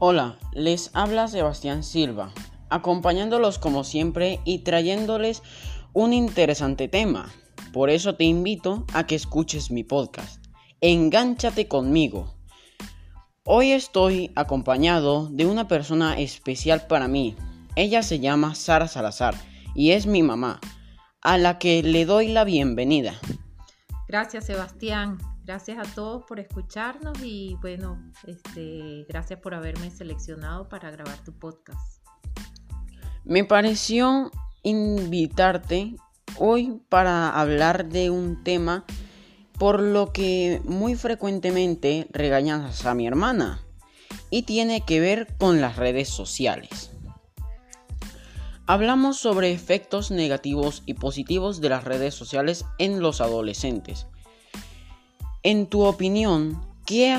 Hola, les habla Sebastián Silva, acompañándolos como siempre y trayéndoles un interesante tema. Por eso te invito a que escuches mi podcast. Engánchate conmigo. Hoy estoy acompañado de una persona especial para mí. Ella se llama Sara Salazar y es mi mamá, a la que le doy la bienvenida. Gracias Sebastián, gracias a todos por escucharnos y bueno, este, gracias por haberme seleccionado para grabar tu podcast. Me pareció invitarte hoy para hablar de un tema por lo que muy frecuentemente regañas a mi hermana y tiene que ver con las redes sociales. Hablamos sobre efectos negativos y positivos de las redes sociales en los adolescentes. En tu opinión, ¿qué,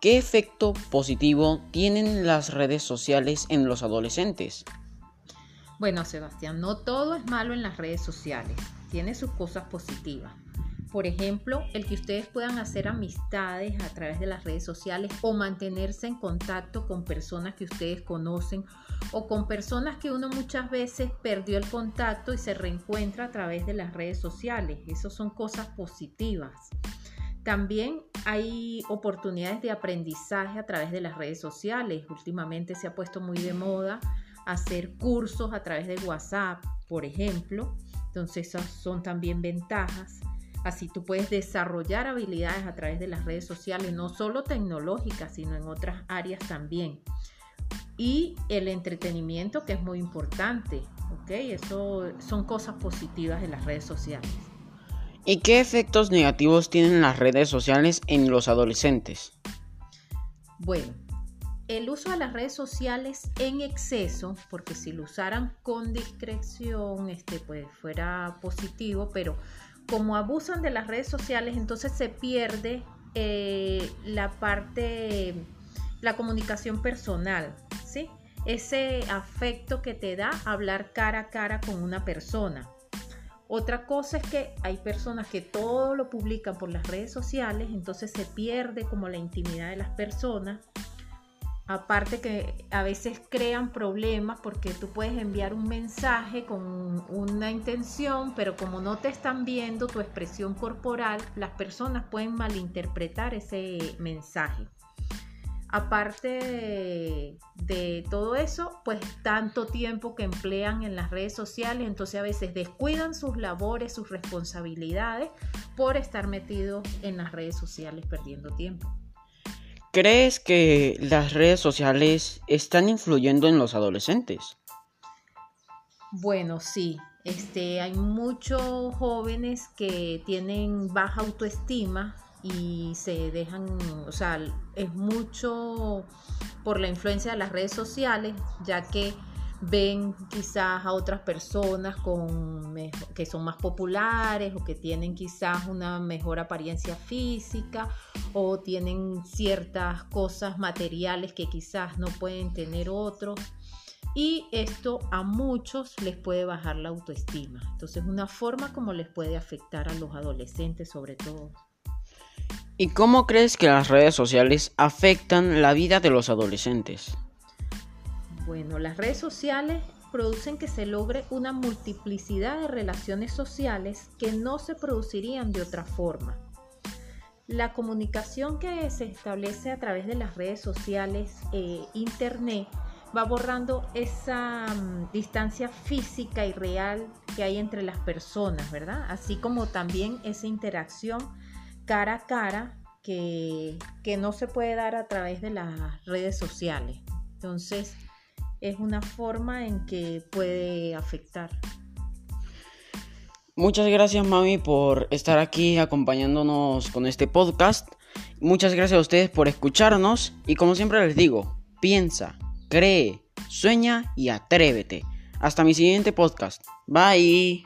¿qué, efecto positivo tienen las redes sociales en los adolescentes? Bueno, Sebastián, no todo es malo en las redes sociales, tiene sus cosas positivas. Por ejemplo, el que ustedes puedan hacer amistades a través de las redes sociales o mantenerse en contacto con personas que ustedes conocen o con personas que uno muchas veces perdió el contacto y se reencuentra a través de las redes sociales. Esas son cosas positivas. También hay oportunidades de aprendizaje a través de las redes sociales. Últimamente se ha puesto muy de moda hacer cursos a través de WhatsApp, por ejemplo. Entonces esas son también ventajas. Así tú puedes desarrollar habilidades a través de las redes sociales, no solo tecnológicas, sino en otras áreas también. Y el entretenimiento, que es muy importante, ¿ok? Eso son cosas positivas de las redes sociales. ¿Y qué efectos negativos tienen las redes sociales en los adolescentes? Bueno, el uso de las redes sociales en exceso, porque si lo usaran con discreción, este, pues fuera positivo, pero como abusan de las redes sociales, entonces se pierde eh, la parte, la comunicación personal, ¿sí? Ese afecto que te da hablar cara a cara con una persona. Otra cosa es que hay personas que todo lo publican por las redes sociales, entonces se pierde como la intimidad de las personas Aparte que a veces crean problemas porque tú puedes enviar un mensaje con una intención, pero como no te están viendo tu expresión corporal, las personas pueden malinterpretar ese mensaje. Aparte de, todo eso, pues tanto tiempo que emplean en las redes sociales, entonces a veces descuidan sus labores, sus responsabilidades por estar metidos en las redes sociales perdiendo tiempo. ¿Crees que las redes sociales están influyendo en los adolescentes? Bueno, sí. Este, hay muchos jóvenes que tienen baja autoestima y se dejan, o sea, es mucho por la influencia de las redes sociales, ya que ven quizás a otras personas con, que son más populares o que tienen quizás una mejor apariencia física o tienen ciertas cosas materiales que quizás no pueden tener otros. Y esto a muchos les puede bajar la autoestima. Entonces, una forma como les puede afectar a los adolescentes sobre todo. ¿Y cómo crees que las redes sociales afectan la vida de los adolescentes? Bueno, las redes sociales producen que se logre una multiplicidad de relaciones sociales que no se producirían de otra forma. La comunicación que se establece a través de las redes sociales, e internet, va borrando esa mm, distancia física y real que hay entre las personas, ¿verdad? Así como también esa interacción cara a cara que, no se puede dar a través de las redes sociales. Entonces, es una forma en que puede afectar. Muchas gracias mami por estar aquí acompañándonos con este podcast. Muchas gracias a ustedes por escucharnos y como siempre les digo, piensa, cree, sueña y atrévete. Hasta mi siguiente podcast. Bye.